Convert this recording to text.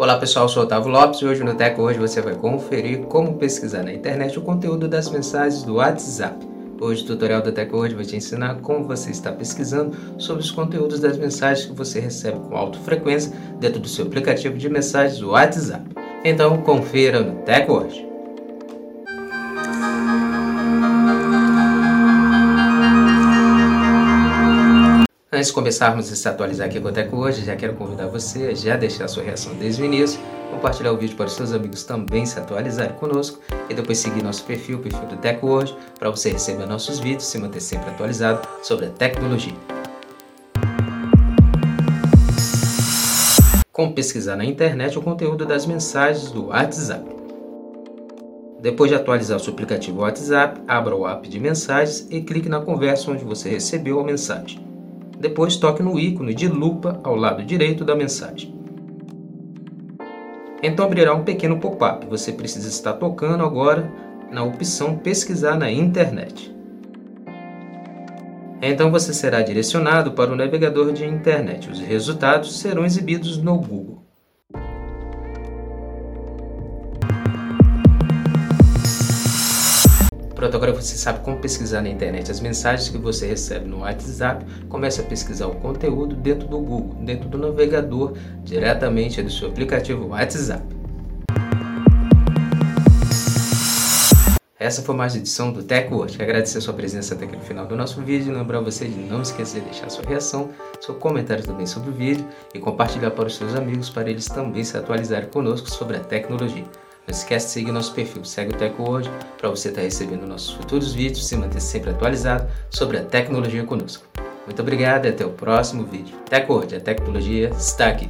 Olá pessoal, sou Otávio Lopes e hoje no Teco hoje você vai conferir como pesquisar na internet o conteúdo das mensagens do WhatsApp. Hoje o tutorial da Teco hoje vai te ensinar como você está pesquisando sobre os conteúdos das mensagens que você recebe com alta frequência dentro do seu aplicativo de mensagens do WhatsApp. Então confira no Teco hoje. Antes de começarmos a se atualizar aqui com o Teco hoje, já quero convidar você a já deixar sua reação desde o início, compartilhar o vídeo para os seus amigos também se atualizarem conosco e depois seguir nosso perfil, o perfil do Teco hoje, para você receber nossos vídeos e se manter sempre atualizado sobre a tecnologia. Como pesquisar na internet o conteúdo das mensagens do WhatsApp. Depois de atualizar o seu aplicativo WhatsApp, abra o app de mensagens e clique na conversa onde você recebeu a mensagem. Depois toque no ícone de lupa ao lado direito da mensagem. Então abrirá um pequeno pop-up. Você precisa estar tocando agora na opção Pesquisar na internet. Então você será direcionado para o navegador de internet. Os resultados serão exibidos no Google. Pronto, agora você sabe como pesquisar na internet as mensagens que você recebe no WhatsApp. Comece a pesquisar o conteúdo dentro do Google, dentro do navegador, diretamente do seu aplicativo WhatsApp. Essa foi mais edição do TechWord. Agradecer a sua presença até aqui no final do nosso vídeo. Lembrar você de não esquecer de deixar sua reação, seu comentário também sobre o vídeo e compartilhar para os seus amigos para eles também se atualizarem conosco sobre a tecnologia. Não esquece de seguir nosso perfil, segue o Teco hoje para você estar tá recebendo nossos futuros vídeos e se manter sempre atualizado sobre a tecnologia conosco. Muito obrigado e até o próximo vídeo. Teco hoje, a tecnologia está aqui.